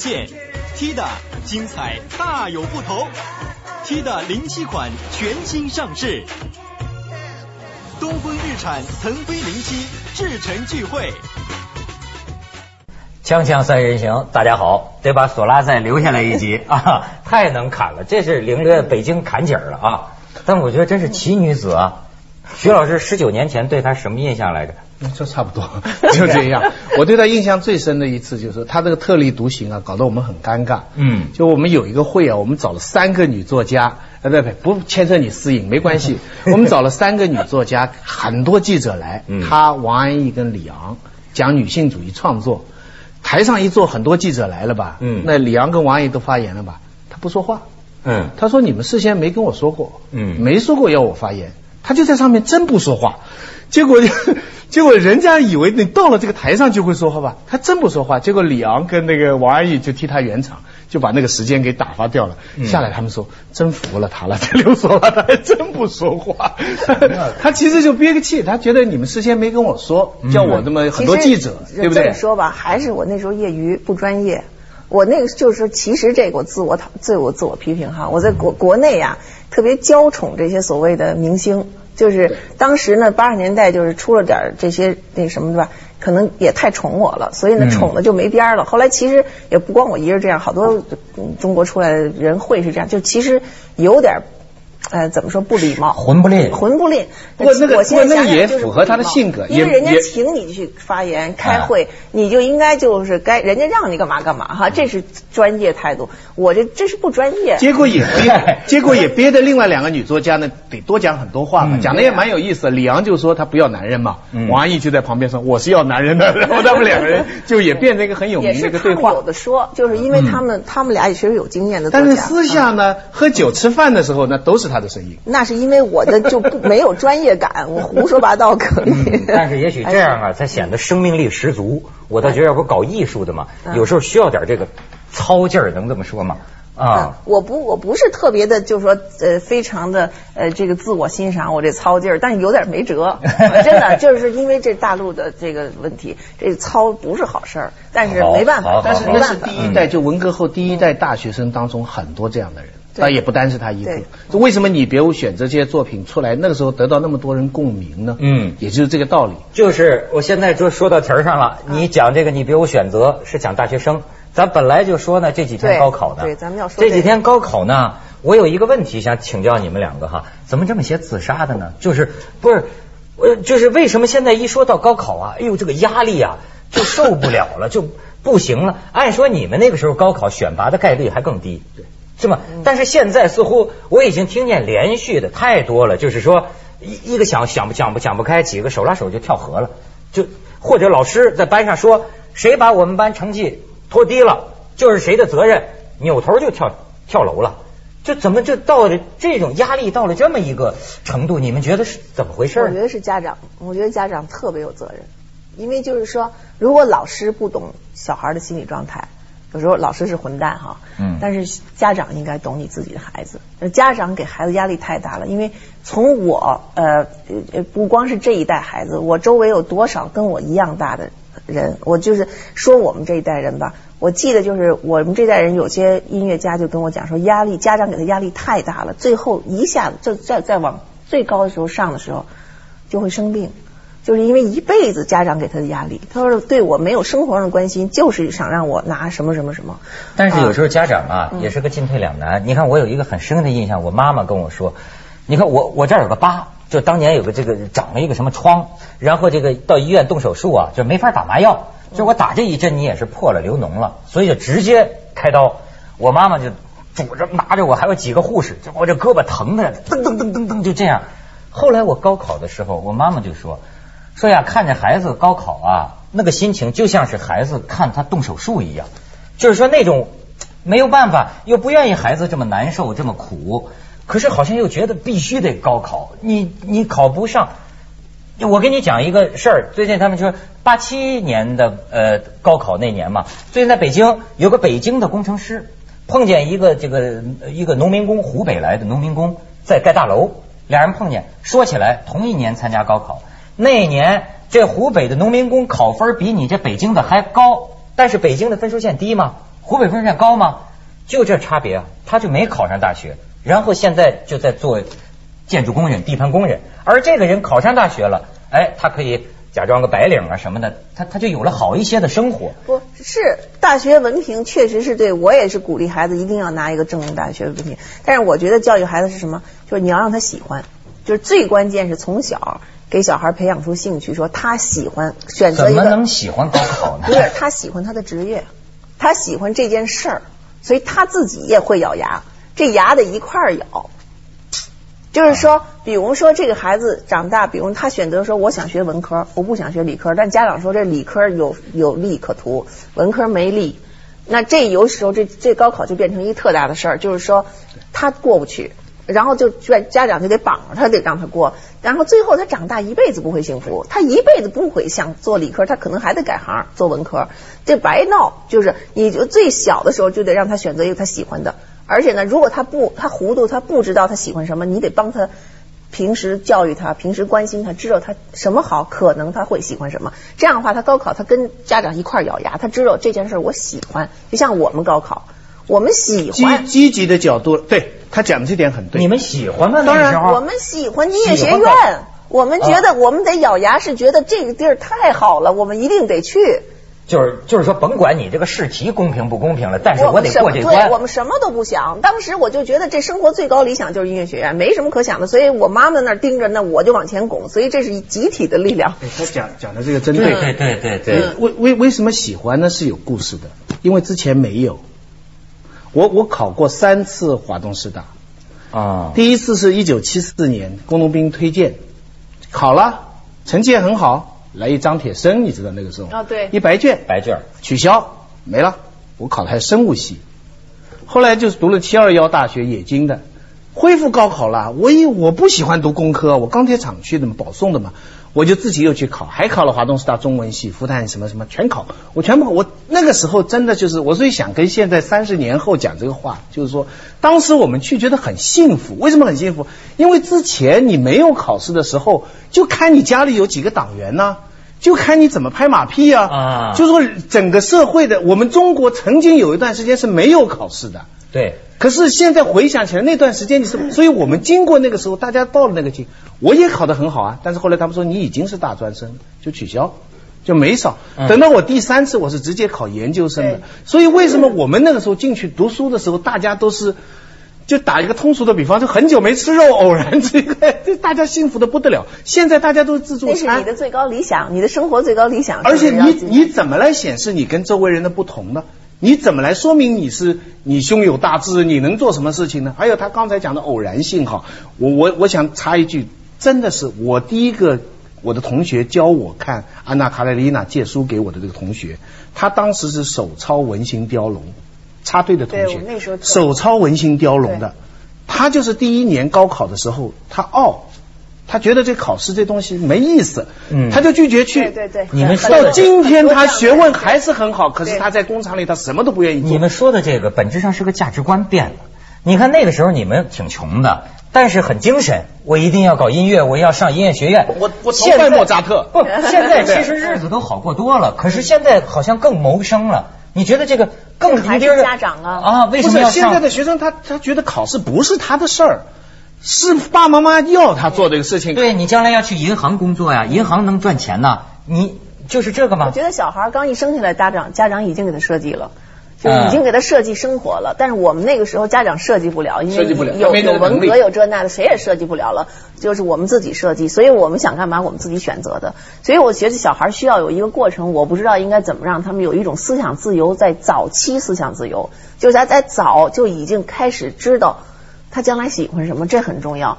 间快乐无界限，T 的精彩大有不同，T 的零七款全新上市，东风日产腾飞零七至诚聚会。锵锵三人行，大家好，得把索拉再留下来一集 啊，太能砍了，这是领略北京砍景了啊！但我觉得真是奇女子啊。徐老师十九年前对他什么印象来着？就差不多，就这样。我对他印象最深的一次就是他这个特立独行啊，搞得我们很尴尬。嗯，就我们有一个会啊，我们找了三个女作家，呃，不不，不牵涉你私隐，没关系。我们找了三个女作家，很多记者来，他王安忆跟李昂讲女性主义创作。台上一坐，很多记者来了吧？嗯，那李昂跟王安忆都发言了吧？他不说话。嗯，他说你们事先没跟我说过，嗯，没说过要我发言，他就在上面真不说话。结果，结果人家以为你到了这个台上就会说话吧？他真不说话。结果李昂跟那个王安忆就替他圆场，就把那个时间给打发掉了。下来他们说真服了他了，这刘所了，他还真不说话。他其实就憋个气，他觉得你们事先没跟我说，叫我这么很多记者，对不对？这么说吧，还是我那时候业余不专业。我那个就是说，其实这个我自我讨自我自我批评哈，我在国国内呀特别娇宠这些所谓的明星。就是当时呢，八十年代就是出了点这些那什么的吧，可能也太宠我了，所以呢宠的就没边儿了。后来其实也不光我一人这样，好多中国出来的人会是这样，就其实有点。呃，怎么说不礼貌？混不吝，混不吝。不过那个，不过那也符合他的性格，因为人家请你去发言、开会，你就应该就是该人家让你干嘛干嘛哈，这是专业态度。我这这是不专业。结果也憋，结果也憋的另外两个女作家呢，得多讲很多话嘛，讲的也蛮有意思。李昂就说他不要男人嘛，王安忆就在旁边说我是要男人的，然后他们两个人 就也变成一个很有名的一个对话。有的说，就是因为他们他们俩也确实有经验的。但是私下呢，喝酒吃饭的时候，那都是他。的声音，那是因为我的就不没有专业感，我胡说八道可以。但是也许这样啊，才显得生命力十足。我倒觉得，要不搞艺术的嘛，有时候需要点这个操劲儿，能这么说吗？啊，我不，我不是特别的，就是说，呃，非常的呃，这个自我欣赏我这操劲儿，但是有点没辙，真的，就是因为这大陆的这个问题，这操不是好事儿，但是没办法，但是那是第一代，就文革后第一代大学生当中很多这样的人。那也不单是他一个，为什么你别无选择这些作品出来，那个时候得到那么多人共鸣呢？嗯，也就是这个道理。就是我现在就说到题儿上了，你讲这个你别无选择是讲大学生，咱本来就说呢这几天高考呢，对，咱们要说这几天高考呢，我有一个问题想请教你们两个哈，怎么这么些自杀的呢？就是不是，呃，就是为什么现在一说到高考啊，哎呦这个压力啊就受不了了，就不行了。按说你们那个时候高考选拔的概率还更低。对。是吗？但是现在似乎我已经听见连续的太多了，就是说一一个想想不想不想不开，几个手拉手就跳河了，就或者老师在班上说谁把我们班成绩拖低了，就是谁的责任，扭头就跳跳楼了，就怎么就到了这种压力到了这么一个程度？你们觉得是怎么回事？我觉得是家长，我觉得家长特别有责任，因为就是说，如果老师不懂小孩的心理状态。有时候老师是混蛋哈，嗯，但是家长应该懂你自己的孩子。家长给孩子压力太大了，因为从我呃呃不光是这一代孩子，我周围有多少跟我一样大的人，我就是说我们这一代人吧。我记得就是我们这代人有些音乐家就跟我讲说，压力家长给他压力太大了，最后一下子就再再往最高的时候上的时候就会生病。就是因为一辈子家长给他的压力，他说对我没有生活上的关心，就是想让我拿什么什么什么。但是有时候家长啊也是个进退两难。你看我有一个很深的印象，我妈妈跟我说，你看我我这儿有个疤，就当年有个这个长了一个什么疮，然后这个到医院动手术啊，就没法打麻药，就我打这一针你也是破了流脓了，所以就直接开刀。我妈妈就拄着拿着我，还有几个护士，就我这胳膊疼的噔噔噔噔噔就这样。后来我高考的时候，我妈妈就说。说呀，看着孩子高考啊，那个心情就像是孩子看他动手术一样，就是说那种没有办法，又不愿意孩子这么难受这么苦，可是好像又觉得必须得高考，你你考不上。我跟你讲一个事儿，最近他们说八七年的呃高考那年嘛，最近在北京有个北京的工程师碰见一个这个一个农民工，湖北来的农民工在盖大楼，俩人碰见，说起来同一年参加高考。那一年这湖北的农民工考分比你这北京的还高，但是北京的分数线低吗？湖北分数线高吗？就这差别啊，他就没考上大学，然后现在就在做建筑工人、地盘工人，而这个人考上大学了，哎，他可以。假装个白领啊什么的，他他就有了好一些的生活。不是大学文凭，确实是对我也是鼓励孩子一定要拿一个正规大学文凭。但是我觉得教育孩子是什么？就是你要让他喜欢，就是最关键是从小给小孩培养出兴趣，说他喜欢选择一个。怎么能喜欢高考呢？不是他喜欢他的职业，他喜欢这件事儿，所以他自己也会咬牙，这牙得一块儿咬。就是说，比如说这个孩子长大，比如他选择说我想学文科，我不想学理科，但家长说这理科有有利可图，文科没利，那这有时候这这高考就变成一特大的事儿，就是说他过不去，然后就家家长就得绑着他，得让他过，然后最后他长大一辈子不会幸福，他一辈子不会想做理科，他可能还得改行做文科，这白闹，就是你就最小的时候就得让他选择一个他喜欢的。而且呢，如果他不他糊涂，他不知道他喜欢什么，你得帮他平时教育他，平时关心他，知道他什么好，可能他会喜欢什么。这样的话，他高考他跟家长一块咬牙，他知道这件事我喜欢。就像我们高考，我们喜欢积积极的角度，对他讲的这点很对。你们喜欢吗？当然，我们喜欢音乐学院，我们觉得我们得咬牙，是觉得这个地儿太好了，我们一定得去。就是就是说，甭管你这个试题公平不公平了，但是我得过这关。我们什么都不想，当时我就觉得这生活最高理想就是音乐学院，没什么可想的。所以我妈妈那儿盯着，那我就往前拱。所以这是集体的力量。他讲讲的这个真对，对对对对。为为为什么喜欢呢？是有故事的，因为之前没有。我我考过三次华东师大啊，第一次是一九七四年工农兵推荐，考了，成绩也很好。来一张铁生，你知道那个时候啊？对，一白卷，白卷取消没了。我考的还是生物系，后来就是读了七二幺大学冶金的，恢复高考了。我一我不喜欢读工科，我钢铁厂去的嘛，保送的嘛。我就自己又去考，还考了华东师大中文系、复旦什么什么全考，我全部考。我那个时候真的就是，我所以想跟现在三十年后讲这个话，就是说，当时我们去觉得很幸福。为什么很幸福？因为之前你没有考试的时候，就看你家里有几个党员呢，就看你怎么拍马屁呀。啊，就说整个社会的，我们中国曾经有一段时间是没有考试的。对。可是现在回想起来，那段时间你是，所以我们经过那个时候，大家到了那个境，我也考得很好啊。但是后来他们说你已经是大专生，就取消，就没少。等到我第三次，我是直接考研究生的。所以为什么我们那个时候进去读书的时候，大家都是，就打一个通俗的比方，就很久没吃肉，偶然这个，大家幸福的不得了。现在大家都是自助餐。那是你的最高理想，你的生活最高理想。而且你你怎么来显示你跟周围人的不同呢？你怎么来说明你是你胸有大志，你能做什么事情呢？还有他刚才讲的偶然性哈，我我我想插一句，真的是我第一个我的同学教我看安娜卡列尼娜借书给我的这个同学，他当时是手抄文心雕龙，插队的同学，手抄文心雕龙的，他就是第一年高考的时候，他傲。他觉得这考试这东西没意思，嗯，他就拒绝去。对对对，你们到今天他学问还是很好，可是他在工厂里他什么都不愿意做。你们说的这个本质上是个价值观变了。你看那个时候你们挺穷的，但是很精神，我一定要搞音乐，我要上音乐学院。我我崇拜莫扎特。不，现在其实 日子都好过多了，可是现在好像更谋生了。你觉得这个更还是家长啊？啊，为什么要现在的学生他他觉得考试不是他的事儿。是爸爸妈妈要他做这个事情。对你将来要去银行工作呀，银行能赚钱呐。你就是这个吗？我觉得小孩刚一生下来，家长家长已经给他设计了，就已经给他设计生活了。但是我们那个时候家长设计不了，因为有有文革有这那的，谁也设计不了了。就是我们自己设计，所以我们想干嘛我们自己选择的。所以我觉得小孩需要有一个过程，我不知道应该怎么让他们有一种思想自由，在早期思想自由，就是他在早就已经开始知道。他将来喜欢什么，这很重要。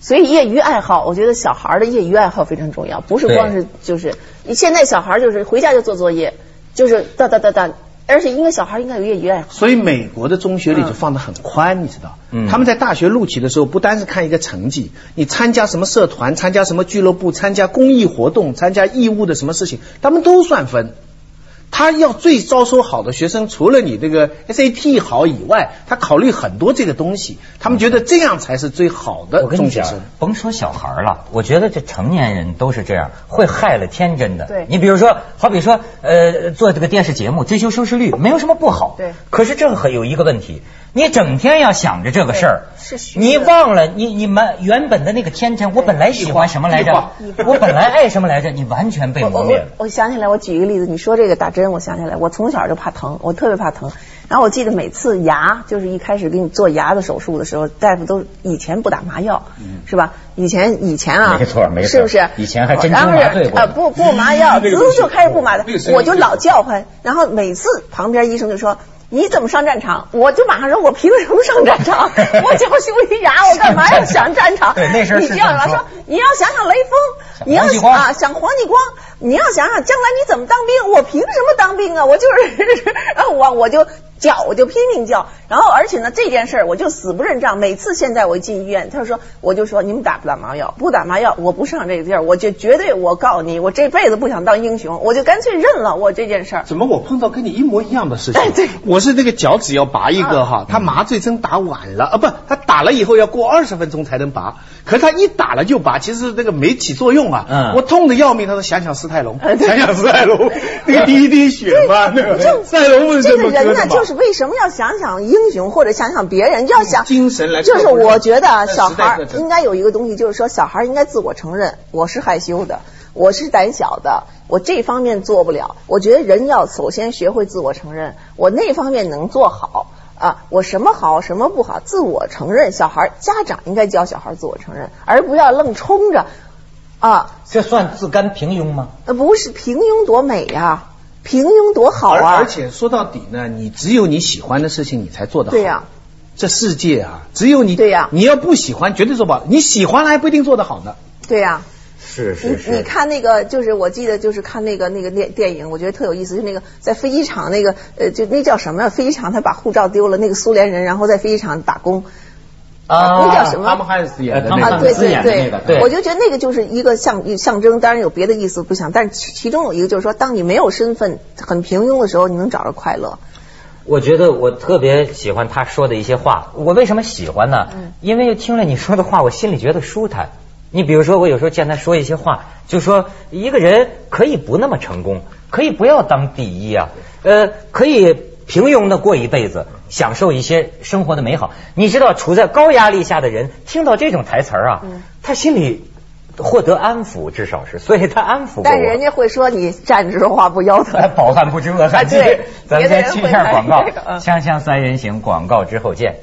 所以业余爱好，我觉得小孩的业余爱好非常重要，不是光是就是你现在小孩就是回家就做作业，就是哒哒哒哒，而且因为小孩应该有业余爱好。所以美国的中学里就放的很宽，你知道？嗯。他们在大学录取的时候，不单是看一个成绩，你参加什么社团、参加什么俱乐部、参加公益活动、参加义务的什么事情，他们都算分。他要最招收好的学生，除了你这个 SAT 好以外，他考虑很多这个东西，他们觉得这样才是最好的中学生。甭说小孩了，我觉得这成年人都是这样，会害了天真的。对，你比如说，好比说，呃，做这个电视节目追求收视率，没有什么不好。对。可是这很有一个问题，你整天要想着这个事儿，你忘了你你们原本的那个天真，我本来喜欢什么来着？我本来爱什么来着？你完全被磨灭了。我想起来，我举一个例子，你说这个打针，我想起来，我从小就怕疼，我特别怕疼。然后我记得每次牙，就是一开始给你做牙的手术的时候，大夫都以前不打麻药，是吧？以前以前啊，没错没错，是不是？以前还真针麻醉过。啊不不麻药，滋就开始不麻的，我就老叫唤。然后每次旁边医生就说。你怎么上战场？我就马上说，我凭什么上战场？我叫修理牙，我干嘛要 上战场？对，那你这样说，你要想想雷锋，你要啊想黄继光，你要想想将来你怎么当兵？我凭什么当兵啊？我就是，我我就。叫我就拼命叫，然后而且呢这件事儿我就死不认账。每次现在我一进医院，他说我就说你们打不打麻药？不打麻药，我不上这个地儿，我就绝对我告诉你，我这辈子不想当英雄，我就干脆认了我这件事儿。怎么我碰到跟你一模一样的事情？哎对，我是那个脚趾要拔一个哈，他麻醉针打晚了啊，不，他打了以后要过二十分钟才能拔，可是他一打了就拔，其实那个没起作用啊。嗯。我痛的要命，他说想想史泰龙，想想史泰龙，那个滴一滴血嘛，那个史泰龙不是这个人呢，就是。为什么要想想英雄或者想想别人？要想精神来，就是我觉得小孩应该有一个东西，就是说小孩应该自我承认，我是害羞的，我是胆小的，我这方面做不了。我觉得人要首先学会自我承认，我那方面能做好啊，我什么好什么不好，自我承认。小孩家长应该教小孩自我承认，而不要愣冲着啊。这算自甘平庸吗？呃，不是平庸多美呀。平庸多好啊！而且说到底呢，你只有你喜欢的事情，你才做得好。对呀，这世界啊，只有你对呀，你要不喜欢，绝对做不好。你喜欢了还不一定做得好呢。对呀，是是是。你你看那个，就是我记得就是看那个那个电电影，我觉得特有意思，就那个在飞机场那个呃，就那叫什么飞机场，他把护照丢了，那个苏联人，然后在飞机场打工。啊，那叫什么？汤姆汉斯演的那个，对对对对，我就觉得那个就是一个象象征，当然有别的意思不想，但是其其中有一个就是说，当你没有身份、很平庸的时候，你能找着快乐。我觉得我特别喜欢他说的一些话，我为什么喜欢呢？因为听了你说的话，我心里觉得舒坦。你比如说，我有时候见他说一些话，就说一个人可以不那么成功，可以不要当第一啊，呃，可以。平庸的过一辈子，享受一些生活的美好。你知道，处在高压力下的人听到这种台词啊，他心里获得安抚，至少是，所以他安抚。但是人家会说你站着说话不腰疼，饱汉不知饿汉饥。对，咱们先去一下广告，锵锵三人行广告之后见。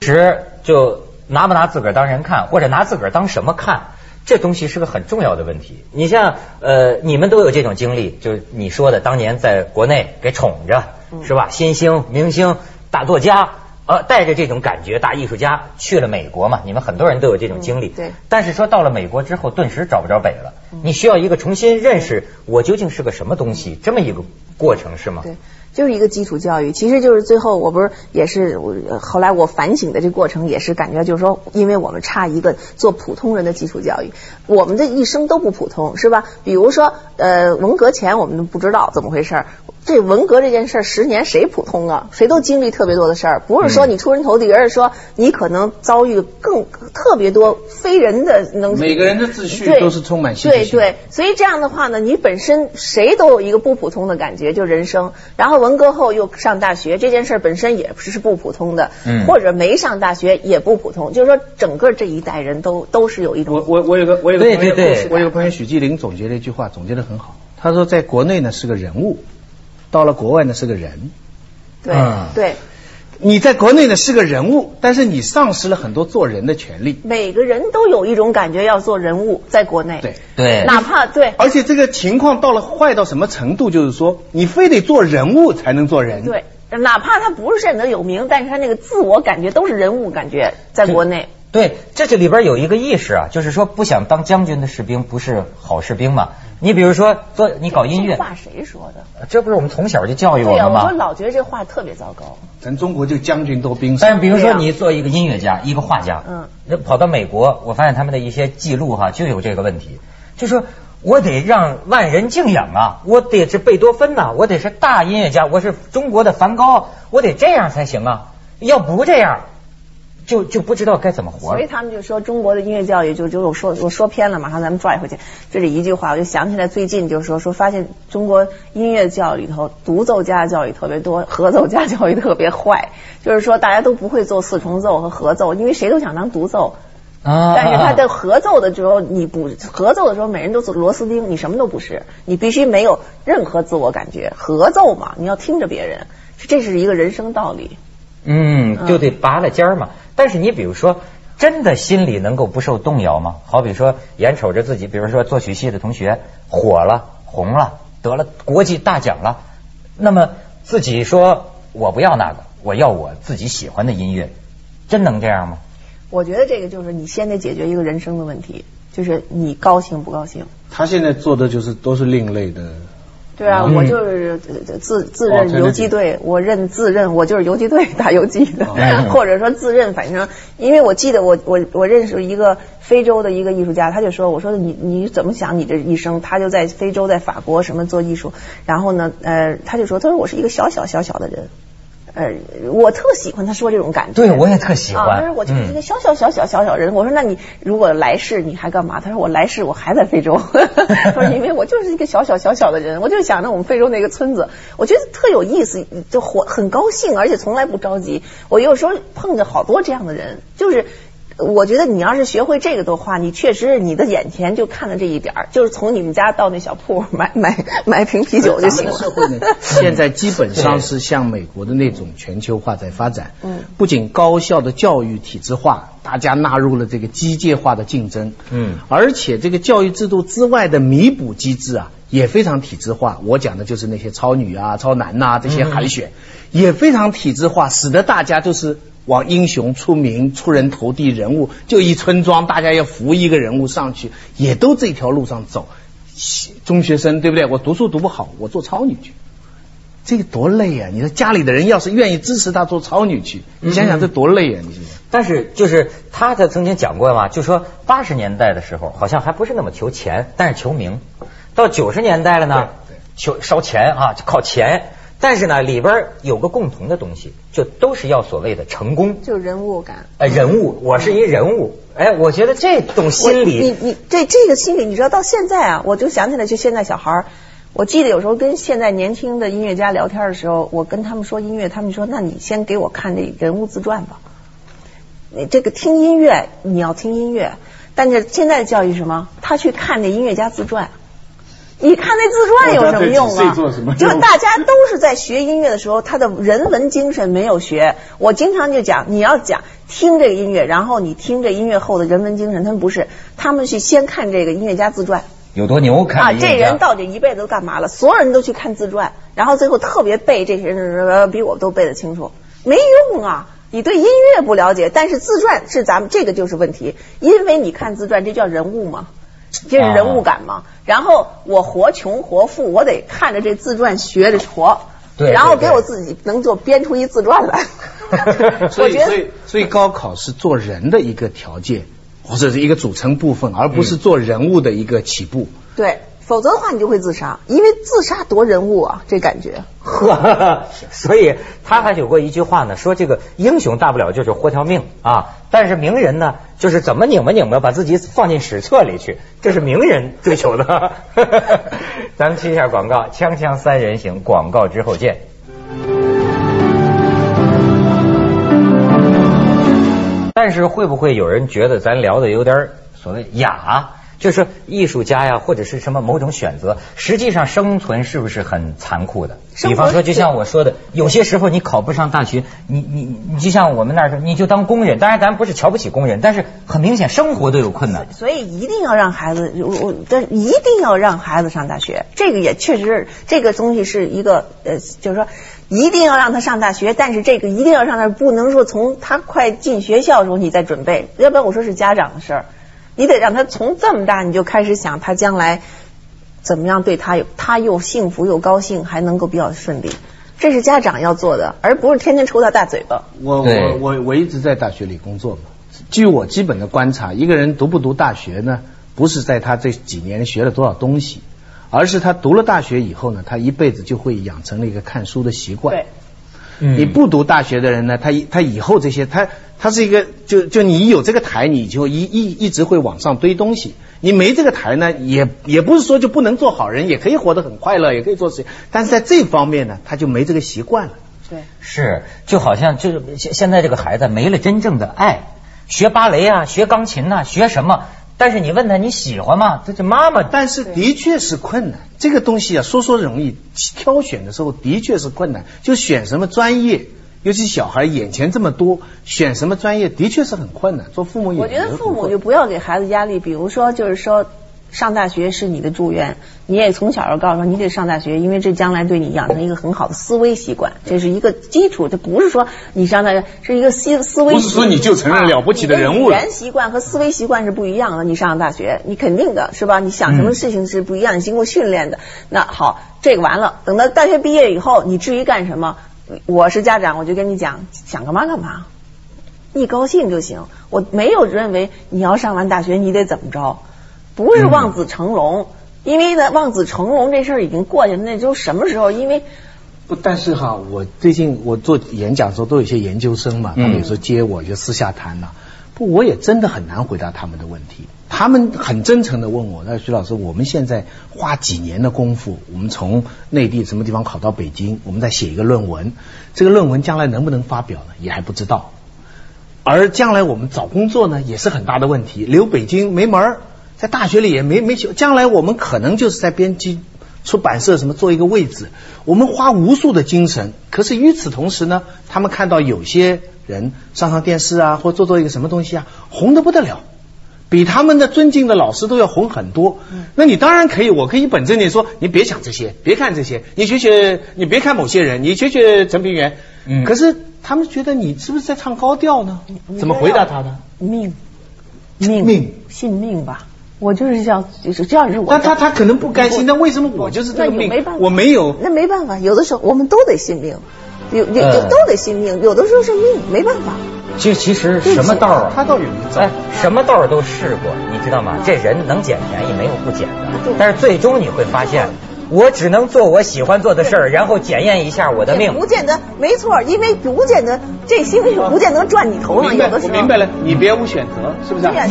时就拿不拿自个儿当人看，或者拿自个儿当什么看？这东西是个很重要的问题。你像呃，你们都有这种经历，就是你说的，当年在国内给宠着，是吧？新星、明星、大作家，呃，带着这种感觉，大艺术家去了美国嘛？你们很多人都有这种经历。对。但是说到了美国之后，顿时找不着北了。你需要一个重新认识我究竟是个什么东西，这么一个过程是吗？对。就是一个基础教育，其实就是最后我不是也是后来我反省的这过程也是感觉就是说，因为我们差一个做普通人的基础教育，我们的一生都不普通，是吧？比如说呃文革前我们都不知道怎么回事儿，这文革这件事儿十年谁普通啊？谁都经历特别多的事儿，不是说你出人头地，而是说你可能遭遇更特别多非人的能。每个人的秩序都是充满戏剧性。对对，所以这样的话呢，你本身谁都有一个不普通的感觉，就人生，然后。文革后又上大学这件事本身也是不普通的，或者没上大学也不普通。就是说，整个这一代人都都是有一种。我我我有个我有个朋友，对我有个朋友许继林总结了一句话，总结的很好。他说，在国内呢是个人物，到了国外呢是个人。对对。你在国内呢是个人物，但是你丧失了很多做人的权利。每个人都有一种感觉要做人物，在国内。对对，哪怕对。而且这个情况到了坏到什么程度，就是说你非得做人物才能做人。对，哪怕他不是现在有名，但是他那个自我感觉都是人物感觉，在国内。对，这这里边有一个意识啊，就是说不想当将军的士兵不是好士兵嘛。你比如说做你搞音乐，这话谁说的？这不是我们从小就教育我们吗？我老觉得这话特别糟糕。咱中国就将军多兵少。但是比如说你做一个音乐家，一个画家，嗯，那跑到美国，我发现他们的一些记录哈就有这个问题。就说我得让万人敬仰啊，我得是贝多芬呐，我得是大音乐家，我是中国的梵高，我得这样才行啊，要不这样。就就不知道该怎么活，所以他们就说中国的音乐教育就就我说我说偏了，马上咱们拽回去。这里一句话，我就想起来最近就是说说发现中国音乐教育里头独奏家教育特别多，合奏家教育特别坏。就是说大家都不会做四重奏和合奏，因为谁都想当独奏啊。但是他在合奏的时候，你不合奏的时候，每人都是螺丝钉，你什么都不是，你必须没有任何自我感觉。合奏嘛，你要听着别人，这是一个人生道理。嗯，就得拔了尖儿嘛。但是你比如说，真的心里能够不受动摇吗？好比说，眼瞅着自己，比如说作曲系的同学火了、红了、得了国际大奖了，那么自己说我不要那个，我要我自己喜欢的音乐，真能这样吗？我觉得这个就是你先得解决一个人生的问题，就是你高兴不高兴。他现在做的就是都是另类的。对啊，我就是自自认游击队，我认自认我就是游击队打游击的，或者说自认，反正因为我记得我我我认识一个非洲的一个艺术家，他就说，我说你你怎么想你这一生？他就在非洲，在法国什么做艺术，然后呢，呃，他就说，他说我是一个小小小小的人。呃，我特喜欢他说这种感觉。对，我也特喜欢。他说我就是一个小小小小小小人。我说那你如果来世你还干嘛？他说我来世我还在非洲。他说因为我就是一个小小小小的人，我就想着我们非洲那个村子，我觉得特有意思，就活很高兴，而且从来不着急。我有时候碰着好多这样的人，就是。我觉得你要是学会这个的话，你确实你的眼前就看了这一点儿，就是从你们家到那小铺买 买买瓶啤酒就行了。社会呢，现在基本上是像美国的那种全球化在发展。嗯。不仅高校的教育体制化，大家纳入了这个机械化的竞争。嗯。而且这个教育制度之外的弥补机制啊，也非常体制化。我讲的就是那些超女啊、超男呐这些海选，也非常体制化，使得大家就是。往英雄出名、出人头地人物，就一村庄，大家要扶一个人物上去，也都这条路上走。中学生对不对？我读书读不好，我做超女去，这个多累啊！你说家里的人要是愿意支持他做超女去，你想想这多累啊！你想想。但是就是他他曾经讲过嘛，就说八十年代的时候好像还不是那么求钱，但是求名。到九十年代了呢，求烧钱啊，靠钱。但是呢，里边有个共同的东西，就都是要所谓的成功，就人物感。哎，人物，我是一人物。哎，我觉得这种心理，你你对这个心理，你知道到现在啊，我就想起来，就现在小孩儿，我记得有时候跟现在年轻的音乐家聊天的时候，我跟他们说音乐，他们说，那你先给我看这人物自传吧。你这个听音乐，你要听音乐，但是现在的教育什么？他去看那音乐家自传。你看那自传有什么用啊？就大家都是在学音乐的时候，他的人文精神没有学。我经常就讲，你要讲听这个音乐，然后你听这音乐后的人文精神，他们不是，他们去先看这个音乐家自传，有多牛看啊？这人到底一辈子都干嘛了？所有人都去看自传，然后最后特别背这些人，比我都背得清楚，没用啊！你对音乐不了解，但是自传是咱们这个就是问题，因为你看自传，这叫人物嘛。这是人物感嘛？然后我活穷活富，我得看着这自传学着活，对，然后给我自己能做编出一自传来。所以，所以，所以高考是做人的一个条件，或者是一个组成部分，而不是做人物的一个起步。对。否则的话，你就会自杀，因为自杀夺人物啊，这感觉。呵，所以他还有过一句话呢，说这个英雄大不了就是活条命啊，但是名人呢，就是怎么拧吧拧吧，把自己放进史册里去，这是名人追求的。咱们去一下广告，锵锵三人行，广告之后见。但是会不会有人觉得咱聊的有点所谓雅？就是艺术家呀，或者是什么某种选择，实际上生存是不是很残酷的？比方说，就像我说的，有些时候你考不上大学，你你你就像我们那儿说，你就当工人。当然，咱不是瞧不起工人，但是很明显生活都有困难。所以一定要让孩子，我但一定要让孩子上大学。这个也确实是这个东西是一个呃，就是说一定要让他上大学，但是这个一定要让他不能说从他快进学校的时候你再准备，要不然我说是家长的事儿。你得让他从这么大你就开始想他将来怎么样对他有他又幸福又高兴还能够比较顺利，这是家长要做的，而不是天天抽他大嘴巴。我我我我一直在大学里工作嘛，据我基本的观察，一个人读不读大学呢，不是在他这几年学了多少东西，而是他读了大学以后呢，他一辈子就会养成了一个看书的习惯。对。你不读大学的人呢，他他以后这些，他他是一个，就就你有这个台，你就一一一直会往上堆东西。你没这个台呢，也也不是说就不能做好人，也可以活得很快乐，也可以做事情。但是在这方面呢，他就没这个习惯了。对，是，就好像就是现现在这个孩子没了真正的爱，学芭蕾啊，学钢琴呐，学什么？但是你问他你喜欢吗？他就妈妈。但是的确是困难，这个东西啊说说容易，挑选的时候的确是困难。就选什么专业，尤其小孩眼前这么多，选什么专业的确是很困难。做父母也我觉得父母就不要给孩子压力，比如说就是说。上大学是你的祝愿，你也从小就告诉说你得上大学，因为这将来对你养成一个很好的思维习惯，这是一个基础。这不是说你上大学是一个思思维，不是说你就成了了不起的人物了。语言习惯和思维习惯是不一样的。你上了大学，你肯定的是吧？你想什么事情是不一样，你经过训练的。那好，这个完了，等到大学毕业以后，你至于干什么？我是家长，我就跟你讲，想干嘛干嘛，你高兴就行。我没有认为你要上完大学你得怎么着。不是望子成龙，因为呢，望子成龙这事儿已经过去了，那都什么时候？因为不，但是哈，我最近我做演讲的时候，都有一些研究生嘛，他们有时候接我就私下谈了。不，我也真的很难回答他们的问题。他们很真诚的问我，那徐老师，我们现在花几年的功夫，我们从内地什么地方考到北京，我们再写一个论文，这个论文将来能不能发表呢？也还不知道。而将来我们找工作呢，也是很大的问题，留北京没门儿。在大学里也没没将来我们可能就是在编辑出版社什么做一个位置，我们花无数的精神，可是与此同时呢，他们看到有些人上上电视啊，或做做一个什么东西啊，红的不得了，比他们的尊敬的老师都要红很多。那你当然可以，我可以本着你说，你别想这些，别看这些，你学学，你别看某些人，你学学陈平原。嗯。可是他们觉得你是不是在唱高调呢？怎么回答他的？命命命信命吧。我就是要，就是这样是我。那他他可能不甘心，那为什么我就是这个命？我没有。那没办法，有的时候我们都得信命，有有都得信命，有的时候是命，没办法。其实其实什么道儿，他倒有。哎，什么道儿都试过，你知道吗？这人能捡便宜没有不捡的，但是最终你会发现。我只能做我喜欢做的事儿，然后检验一下我的命。不见得，没错，因为不见得这星星不见得转你头上，有的时候。我明白了，你别无选择，是不是？